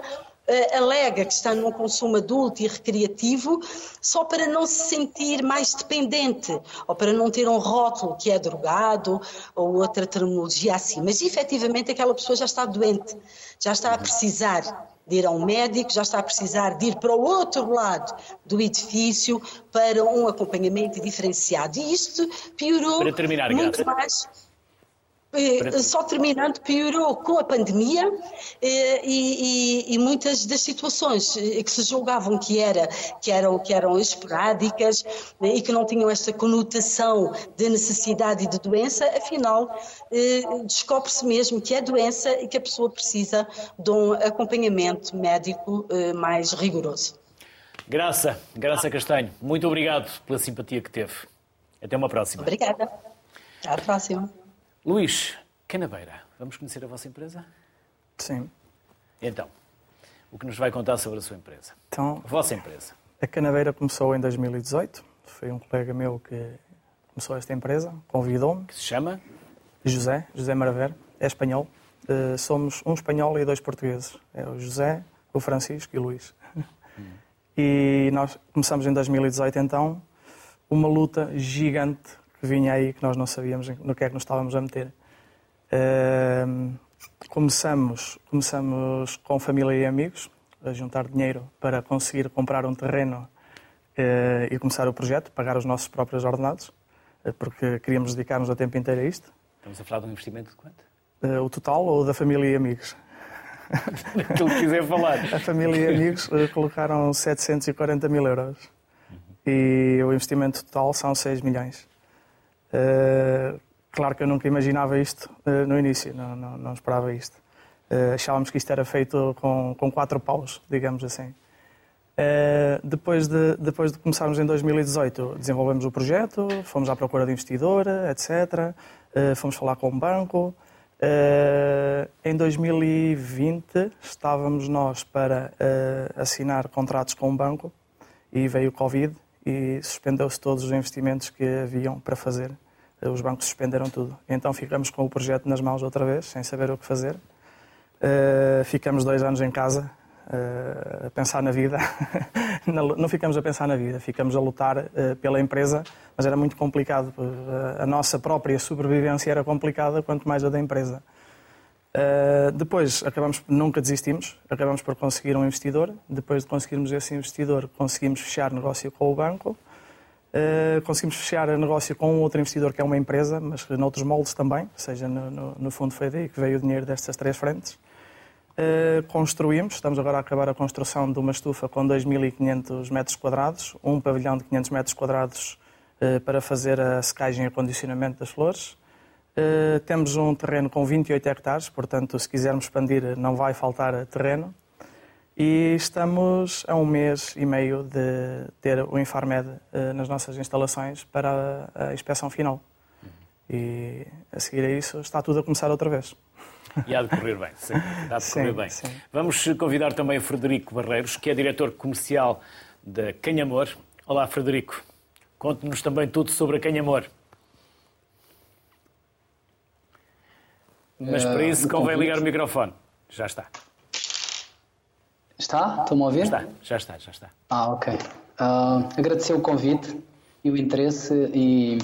uh, alega que está num consumo adulto e recreativo só para não se sentir mais dependente ou para não ter um rótulo que é drogado ou outra terminologia assim. Mas efetivamente aquela pessoa já está doente, já está a precisar de ir a um médico, já está a precisar de ir para o outro lado do edifício para um acompanhamento diferenciado. E isto piorou terminar, muito mais só terminando, piorou com a pandemia eh, e, e, e, muitas das situações eh, que se julgavam que, era, que, eram, que eram esporádicas e que não tinham esta conotação de necessidade e de doença, afinal eh, descobre-se mesmo que é doença e que a pessoa precisa de um acompanhamento médico mais rigoroso. Graça, Graça Castanho, muito obrigado pela simpatia que teve. Até uma próxima. Obrigada. Até à próxima. Luís Canabeira, vamos conhecer a vossa empresa? Sim. Então, o que nos vai contar sobre a sua empresa? Então, a vossa empresa. A Canabeira começou em 2018. Foi um colega meu que começou esta empresa, convidou-me. Que se chama? José, José Maraver, é espanhol. Uh, somos um espanhol e dois portugueses. É o José, o Francisco e o Luís. Hum. E nós começamos em 2018, então, uma luta gigante que vinha aí que nós não sabíamos no que é que nos estávamos a meter. Uh, começamos, começamos com família e amigos a juntar dinheiro para conseguir comprar um terreno uh, e começar o projeto, pagar os nossos próprios ordenados, uh, porque queríamos dedicar-nos o tempo inteiro a isto. Estamos a falar de um investimento de quanto? Eh, o total ou da família e amigos? Aquilo que quiser falar. A família e amigos colocaram 740 mil euros. Uhum. E o investimento total são 6 milhões. Uh, claro que eu nunca imaginava isto uh, no início, não, não, não esperava isto. Uh, achávamos que isto era feito com, com quatro paus, digamos assim. depois, de, depois de começarmos em 2018, desenvolvemos o projeto, fomos à procura de investidor, etc. fomos falar com o um banco. em 2020 estávamos nós para assinar contratos com o um banco e veio o Covid e suspendeu-se todos os investimentos que haviam para fazer. Os bancos suspenderam tudo. Então ficamos com o projeto nas mãos outra vez, sem saber o que fazer. Uh, ficamos dois anos em casa uh, a pensar na vida. não ficamos a pensar na vida, ficamos a lutar uh, pela empresa, mas era muito complicado. a nossa própria sobrevivência era complicada, quanto mais a da empresa. Uh, depois acabamos, nunca desistimos, acabamos por conseguir um investidor. Depois de conseguirmos esse investidor, conseguimos fechar negócio com o banco. Uh, conseguimos fechar negócio com outro investidor que é uma empresa, mas noutros moldes também, seja, no, no, no fundo daí que veio o dinheiro destas três frentes. Uh, construímos, estamos agora a acabar a construção de uma estufa com 2.500 metros quadrados, um pavilhão de 500 metros quadrados para fazer a secagem e acondicionamento das flores. Uh, temos um terreno com 28 hectares, portanto, se quisermos expandir, não vai faltar terreno. E estamos a um mês e meio de ter o Infarmed uh, nas nossas instalações para a, a inspeção final. E a seguir a isso está tudo a começar outra vez. E há de correr bem, sim. Há de correr sim, bem. Sim. Vamos convidar também o Frederico Barreiros, que é diretor comercial da Canhamor. Olá, Frederico. Conte-nos também tudo sobre a Canhamor. Mas para isso uh, convém ligar o microfone. Já está. Está? Estão-me a ouvir? Está, já está, já está. Ah, ok. Uh, agradecer o convite e o interesse e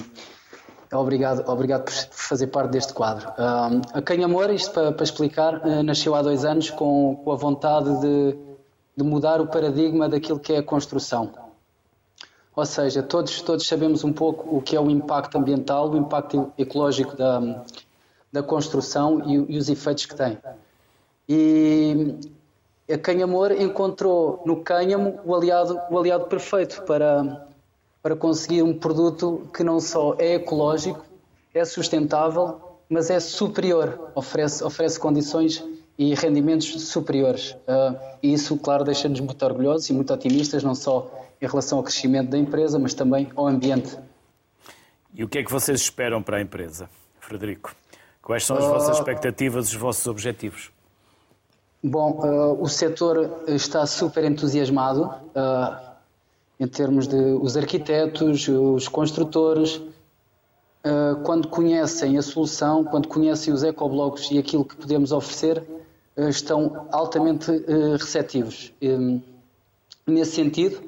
Obrigado, obrigado por fazer parte deste quadro. a Canha Amor, isto para, para explicar, uh, nasceu há dois anos com, com a vontade de, de, mudar o paradigma daquilo que é a construção. Ou seja, todos, todos sabemos um pouco o que é o impacto ambiental, o impacto ecológico da, da construção e, e os efeitos que tem. E a Canha Amor encontrou no cânhamo o aliado, o aliado perfeito para para conseguir um produto que não só é ecológico, é sustentável, mas é superior, oferece, oferece condições e rendimentos superiores. Uh, e isso, claro, deixa-nos muito orgulhosos e muito otimistas, não só em relação ao crescimento da empresa, mas também ao ambiente. E o que é que vocês esperam para a empresa, Frederico? Quais são as uh, vossas expectativas, os vossos objetivos? Bom, uh, o setor está super entusiasmado. Uh, em termos de os arquitetos, os construtores, eh, quando conhecem a solução, quando conhecem os ecoblocos e aquilo que podemos oferecer, estão altamente receptivos. Nesse sentido,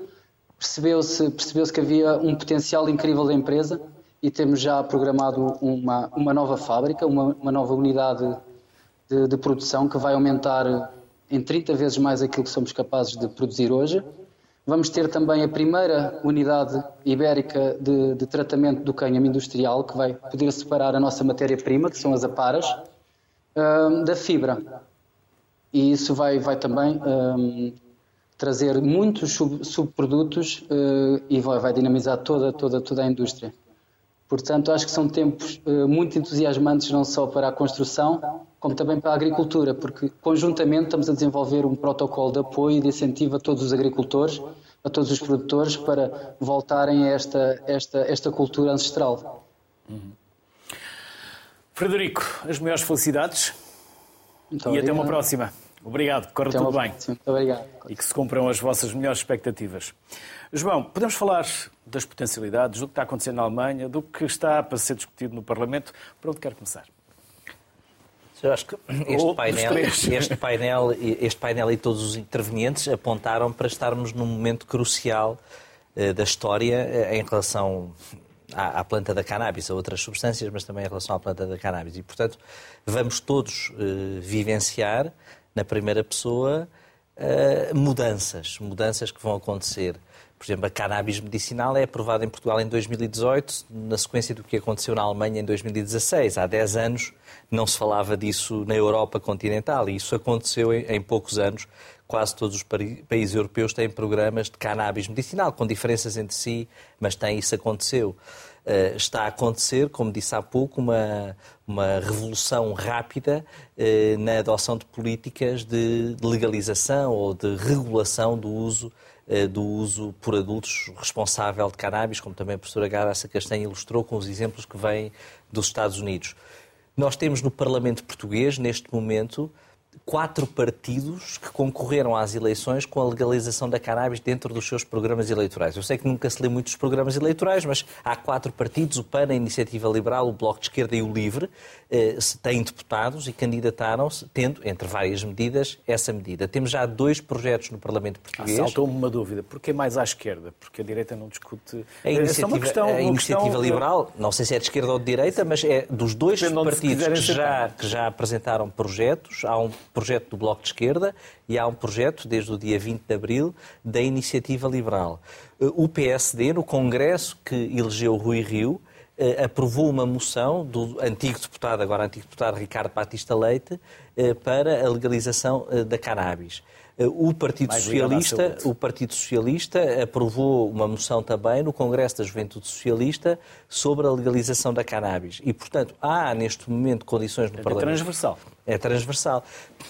percebeu-se percebeu que havia um potencial incrível da empresa e temos já programado uma, uma nova fábrica, uma, uma nova unidade de, de produção que vai aumentar em 30 vezes mais aquilo que somos capazes de produzir hoje Vamos ter também a primeira unidade ibérica de, de tratamento do cânhamo industrial, que vai poder separar a nossa matéria-prima, que são as aparas, um, da fibra. E isso vai, vai também um, trazer muitos sub, subprodutos uh, e vai, vai, dinamizar toda, toda, toda a indústria. Portanto, acho que são tempos uh, muito entusiasmantes, não só para a construção, como também para a agricultura, porque conjuntamente estamos a desenvolver um protocolo de apoio e de incentivo a todos os agricultores, a todos os produtores, para voltarem a esta, esta, esta cultura ancestral. Uhum. Frederico, as maiores felicidades muito e até uma próxima. Obrigado, corre tudo bem. Muito obrigado. E que se cumpram as vossas melhores expectativas. João, podemos falar das potencialidades, do que está acontecendo na Alemanha, do que está para ser discutido no Parlamento. Por onde quer começar? Eu acho que este painel, este, painel, este painel e todos os intervenientes apontaram para estarmos num momento crucial uh, da história uh, em relação à, planta da cannabis, a outras substâncias, mas também em relação à planta da cannabis. E, portanto, vamos todos uh, vivenciar, na primeira pessoa, mudanças, mudanças que vão acontecer. Por exemplo, a cannabis medicinal é aprovada em Portugal em 2018, na sequência do que aconteceu na Alemanha em 2016. Há 10 anos não se falava disso na Europa continental e isso aconteceu em, poucos anos. Quase todos os países europeus têm programas de cannabis medicinal, com diferenças entre si, mas tem, isso aconteceu. Uh, está a acontecer, como disse há pouco, uma, uma revolução rápida uh, na adoção de políticas de legalização ou de regulação do uso eh, do uso por adultos responsável de cannabis, como também a professora Garça Castanha ilustrou com os exemplos que vêm dos Estados Unidos. Nós temos no Parlamento português, neste momento, quatro partidos que concorreram às eleições com a legalização da cannabis dentro dos seus programas eleitorais. Eu sei que nunca se lê muitos programas eleitorais, mas há quatro partidos, o PAN, a Iniciativa Liberal, o Bloco de Esquerda e o LIVRE, eh, têm deputados e candidataram-se, tendo, entre várias medidas, essa medida. Temos já dois projetos no Parlamento português. Ah, Saltou-me uma dúvida. Porquê mais à esquerda? Porque a direita não discute... A Iniciativa, é questão, a iniciativa questão... Liberal, não sei se é de esquerda ou de direita, mas é dos dois partidos que já, que já apresentaram projetos. Há um projeto do Bloco de Esquerda e há um projeto, desde o dia 20 de abril, da Iniciativa Liberal. O PSD, no Congresso que elegeu Rui Rio, eh, aprovou uma moção do antigo deputado, agora antigo deputado Ricardo Batista Leite, eh, para a legalização eh, da cannabis. O Partido, Socialista, o Partido Socialista aprovou uma moção também no Congresso da Juventude Socialista sobre a legalização da cannabis. E, portanto, há neste momento condições no é Parlamento. É transversal. É transversal.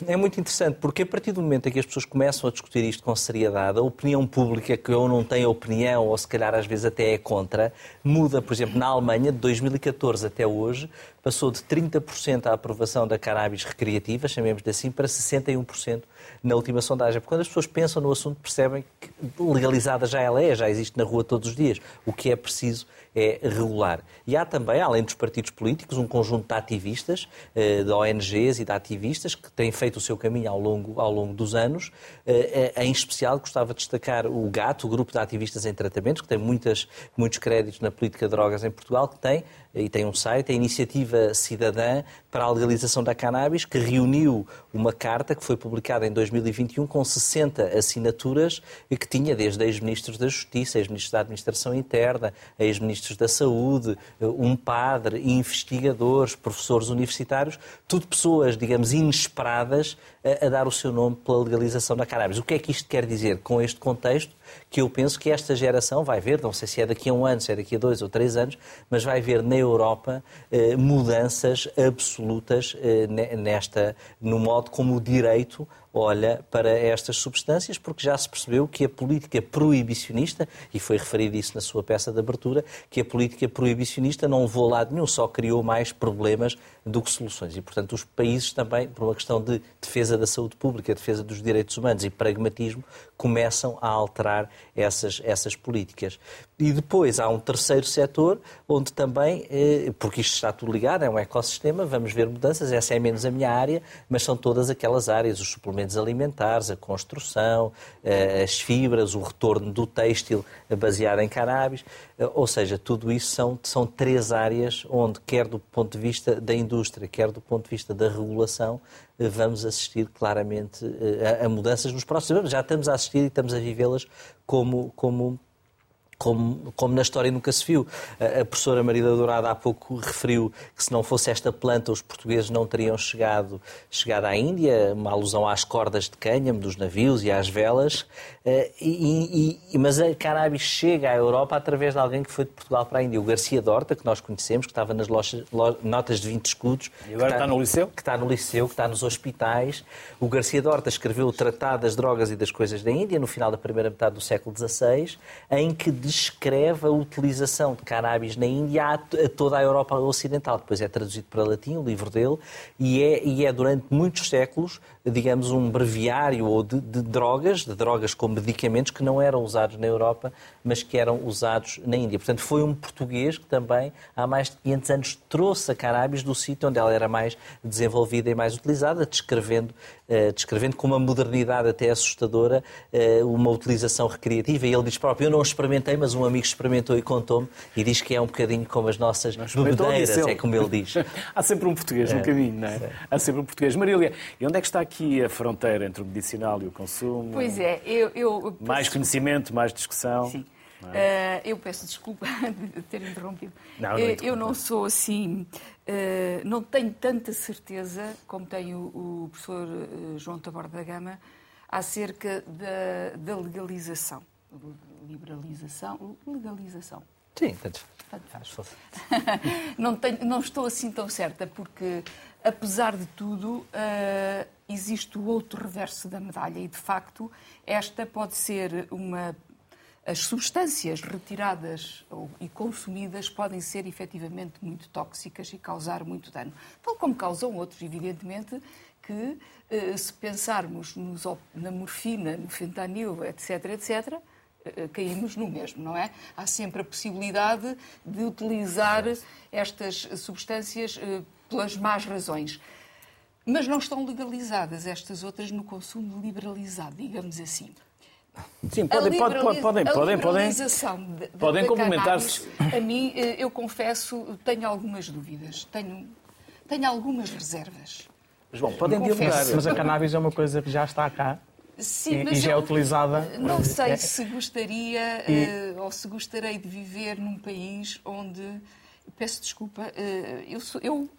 É muito interessante porque a partir do momento em que as pessoas começam a discutir isto com seriedade, a opinião pública, que ou não tem opinião ou se calhar às vezes até é contra, muda. Por exemplo, na Alemanha, de 2014 até hoje, passou de 30% a aprovação da cannabis recreativa, chamemos-lhe assim, para 61% na última sondagem. Porque quando as pessoas pensam no assunto, percebem que legalizada já ela é, já existe na rua todos os dias. O que é preciso é regular. E há também, além dos partidos políticos, um conjunto de ativistas, eh, de ONGs e de ativistas que têm feito o seu caminho ao longo, ao longo dos anos. Eh, eh, em especial, gostava de destacar o GAT, o Grupo de Ativistas em Tratamento, que tem muitas, muitos créditos na política de drogas em Portugal, que tem e tem um site, a Iniciativa Cidadã para a Legalização da Cannabis, que reuniu uma carta que foi publicada em 2021 com 60 assinaturas e que tinha desde ex-ministros da Justiça, ex-ministros da Administração Interna, ex-ministros da Saúde, um padre, investigadores, professores universitários, tudo pessoas, digamos, inesperadas a, a dar o seu nome pela legalização da cannabis. O que é que isto quer dizer com este contexto? Que eu penso que esta geração vai ver, não sei se é daqui a um ano, se é daqui a dois ou três anos, mas vai ver na Europa eh, mudanças absolutas eh, nesta, no modo como o direito olha para estas substâncias, porque já se percebeu que a política proibicionista, e foi referido isso na sua peça de abertura, que a política proibicionista não levou a lado nenhum, só criou mais problemas do que soluções. E, portanto, os países também, por uma questão de defesa da saúde pública, defesa dos direitos humanos e pragmatismo, começam a alterar essas, essas políticas. E depois há um terceiro setor, onde também, eh, porque isto está tudo ligado, é um ecossistema, vamos ver mudanças, essa é menos a minha área, mas são todas aquelas áreas, os suplementos suplementos alimentares, a construção, eh, as fibras, o retorno do têxtil baseado em cannabis. Eh, ou seja, tudo isso são, são três áreas onde, quer do ponto de vista da indústria, quer do ponto de vista da regulação, eh, vamos assistir claramente a, a mudanças nos próximos anos. Já estamos a assistir e estamos a vivê-las como, como como, como, na história nunca se viu. A, professora Marida Dourada há pouco referiu que se não fosse esta planta os portugueses não teriam chegado, chegado à Índia, uma alusão às cordas de cânhamo dos navios e às velas, eh, e, e, mas a cannabis chega à Europa através de alguém que foi de Portugal para a Índia, o Garcia Dorta, que nós conhecemos, que estava nas lojas, notas de 20 escudos. E agora está, está, no liceu? Que está no liceu, que está nos hospitais. O Garcia Dorta escreveu o Tratado das Drogas e das Coisas da Índia, no final da primeira metade do século XVI, em que descreve a utilização de cannabis na Índia a, toda a Europa Ocidental. Depois é traduzido para latim, o livro dele, e é, e é durante muitos séculos, digamos, um breviário ou de, de drogas, de drogas como medicamentos que não eram usados na Europa, mas que eram usados na Índia. Portanto, foi um português que também, há mais de 500 anos, trouxe a cannabis do sítio onde ela era mais desenvolvida e mais utilizada, descrevendo, uh, descrevendo com uma modernidade até assustadora uh, uma utilização recreativa. E ele diz próprio, eu não experimentei, mas um amigo experimentou e contou-me, e diz que é um bocadinho como as nossas bebedeiras, é como ele diz. há sempre um português no é, caminho, não é? Há sempre um português. Marília, e onde é que está aqui a fronteira entre o medicinal e o consumo? Pois é, eu, eu mais conhecimento, mais discussão. Sim. É? Uh, eu peço desculpa de ter interrompido. Não, não uh, eu não sou assim, uh, não tenho tanta certeza como tem o, o professor João Taborda da Gama acerca da, da legalização. Liberalização? Legalização. Sim, tanto faz. não, tenho, não estou assim tão certa, porque, apesar de tudo, existe o outro reverso da medalha e, de facto, esta pode ser uma. As substâncias retiradas e consumidas podem ser efetivamente muito tóxicas e causar muito dano. Tal como causam outros, evidentemente, que eh, se pensarmos nos, na morfina, no fentanil, etc., etc., eh, caímos no mesmo, não é? Há sempre a possibilidade de utilizar estas substâncias eh, pelas más razões. Mas não estão legalizadas estas outras no consumo liberalizado, digamos assim. Sim, podem, podem, podem, podem, podem, podem complementar-se. A mim, eh, eu confesso, tenho algumas dúvidas, tenho, tenho algumas reservas. Mas bom, podem dialogar. Mas a cannabis é uma coisa que já está cá. Sim, e, e já é utilizada. Não sei é. se gostaria e... uh, ou se gostaria de viver num país onde. Peço desculpa, uh, eu, sou, eu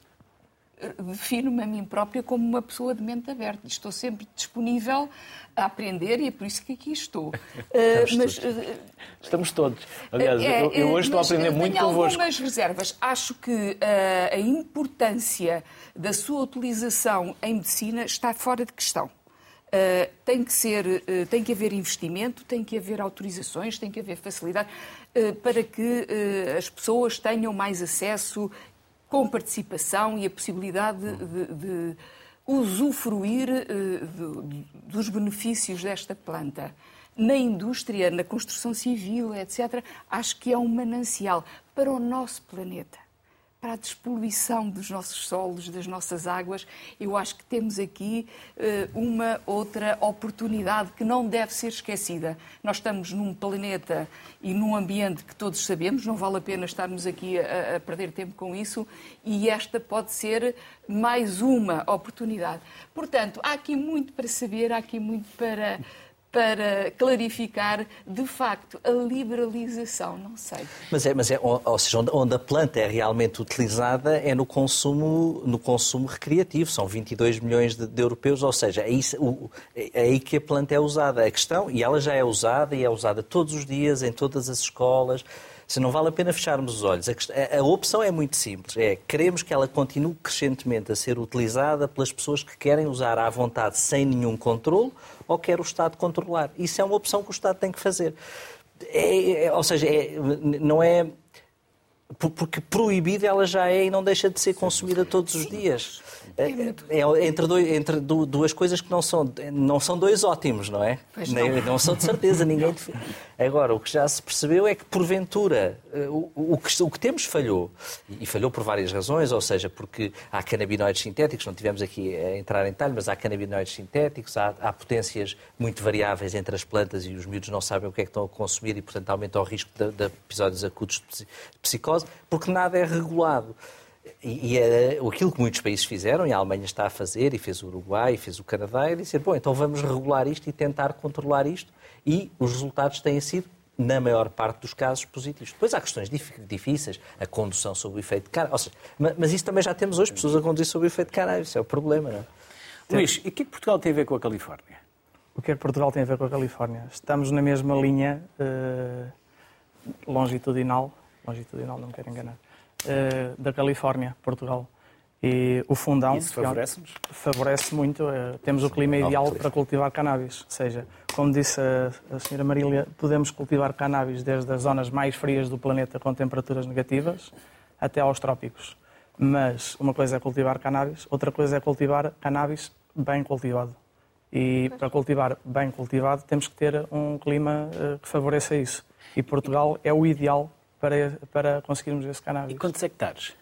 defino-me a mim própria como uma pessoa de mente aberta. Estou sempre disponível a aprender e é por isso que aqui estou. Estamos, uh, mas, todos. Uh, Estamos todos. Aliás, é, eu, eu, hoje estou a aprender muito tenho convosco. algumas reservas. Acho que uh, a importância da sua utilização em medicina está fora de questão. Uh, tem que ser, uh, tem que haver investimento, tem que haver autorizações, tem que haver facilidade uh, para que as pessoas tenham mais acesso com participação e a possibilidade de, de usufruir de, dos benefícios desta planta. Na indústria, na construção civil, etc., acho que é um manancial para o nosso planeta. Para a despoluição dos nossos solos, das nossas águas. Eu acho que temos aqui uh, uma outra oportunidade que não deve ser esquecida. Nós estamos num planeta e num ambiente que todos sabemos, não vale a pena estarmos aqui a, a perder tempo com isso, e esta pode ser mais uma oportunidade. Portanto, há aqui muito para saber, há aqui muito para para clarificar, de facto, a liberalização, não sei. Mas é, mas é ou seja, onde a planta é realmente utilizada é no consumo, no consumo recreativo. São 22 milhões de, de europeus, ou seja, é, isso, o, é aí que a planta é usada. A questão, e ela já é usada, e é usada todos os dias, em todas as escolas, se não vale a pena fecharmos os olhos. A, a, opção é muito simples. É queremos que ela continue crescentemente a ser utilizada pelas pessoas que querem usar à vontade sem nenhum controle ou quer o Estado controlar. Isso é uma opção que o Estado tem que fazer. É, é, ou seja, é, não é porque proibida ela já é e não deixa de ser consumida todos os dias. É, é, é entre, dois, entre, duas coisas que não são, não são dois ótimos, não é? Não. não. são de certeza, ninguém. Agora, o que já se percebeu é que, porventura, eh, o, o, que, o que temos falhou, e falhou por várias razões, ou seja, porque há canabinoides sintéticos, não tivemos aqui a entrar em detalhe, mas há canabinoides sintéticos, há, há potências muito variáveis entre as plantas e os miúdos não sabem o que é que estão a consumir e, portanto, aumenta o risco de, de episódios acutos de psicose, porque nada é regulado. E, e é, aquilo que muitos países fizeram, e a Alemanha está a fazer, e fez o Uruguai, e fez o Canadá, é dizer, bom, então vamos regular isto e tentar controlar isto, e os resultados têm sido, na maior parte dos casos, positivos. Depois há questões difíceis, a condução sob o efeito de cannabis, mas isso também já temos hoje, pessoas a conduzir sob o efeito de cannabis, isso é o problema, não é? Luís, e o que é que Portugal tem a ver com a Califórnia? O que é que Portugal tem a ver com a Califórnia? Estamos na mesma linha uh, longitudinal, longitudinal, não me quero enganar, uh, da Califórnia, Portugal. E o fundão... Isso favorece-nos? Favorece muito. Uh, temos o clima ideal para cultivar cannabis. Ou seja, como disse a, a senhora Marília, podemos cultivar cannabis desde as zonas mais frias do planeta com temperaturas negativas até aos trópicos. Mas uma coisa é cultivar cannabis, outra coisa é cultivar cannabis bem cultivado. E para cultivar bem cultivado temos que ter um clima uh, que favoreça isso. E Portugal é o ideal para, para conseguirmos esse cannabis. E quantos hectares?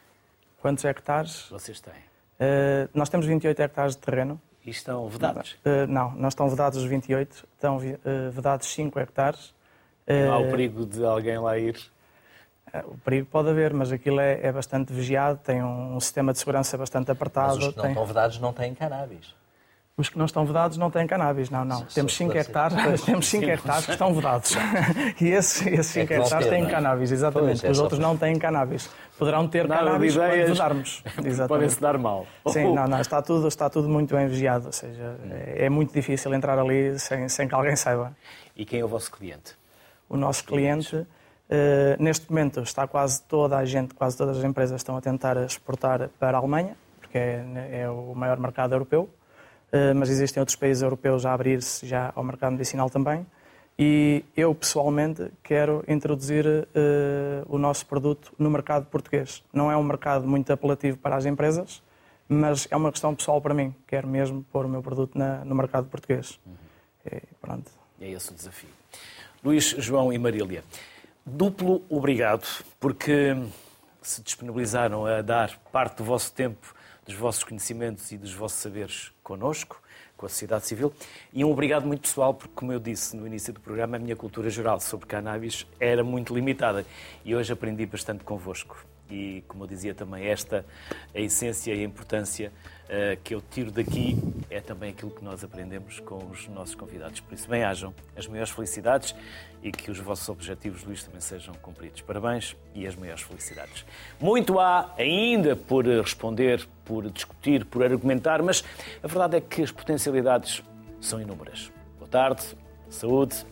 Quantos hectares? Vocês têm? Uh, nós temos 28 hectares de terreno. E estão vedados? Uh, não, não estão vedados os 28, estão uh, vedados 5 hectares. Não há o perigo de alguém lá ir? O perigo pode haver, mas aquilo é, é bastante vigiado, tem um, um, sistema de segurança bastante apertado. Mas os que não tem... estão vedados não têm cannabis. Os que não estão vedados não têm cannabis, não, não. Temos 5 hectares, temos 5 hectares que estão vedados. e esses 5 é hectares têm cannabis, exatamente. Pois, é Os outros não têm cannabis. Poderão ter Nada cannabis quando vedarmos. Podem-se dar mal. Sim, não, não, está tudo, está tudo muito bem vigiado. Ou seja, é, é muito difícil entrar ali sem, sem que alguém saiba. E quem é o vosso cliente? O nosso cliente, uh, neste momento, está quase toda a gente, quase todas as empresas estão a tentar exportar para a Alemanha, porque é, é o maior mercado europeu. Eh, mas existem outros países europeus a abrir-se já ao mercado medicinal também. E eu, pessoalmente, quero introduzir uh, o nosso produto no mercado português. Não é um mercado muito apelativo para as empresas, mas é uma questão pessoal para mim. Quero mesmo pôr o meu produto na, no mercado português. Uhum. Pronto. É esse o desafio. Luís, João e Marília, duplo obrigado, porque se disponibilizaram a dar parte do vosso tempo dos vossos conhecimentos e dos vossos saberes connosco, com a sociedade civil. E um obrigado muito pessoal, porque, como eu disse no início do programa, a minha cultura geral sobre cannabis era muito limitada e hoje aprendi bastante convosco e, como eu dizia também, esta, a essência e a importância uh, que eu tiro daqui é também aquilo que nós aprendemos com os nossos convidados. Por isso, bem-ajam as maiores felicidades e que os vossos objetivos, Luís, também sejam cumpridos. Parabéns e as maiores felicidades. Muito há ainda por responder, por discutir, por argumentar, mas a verdade é que as potencialidades são inúmeras. Boa tarde, saúde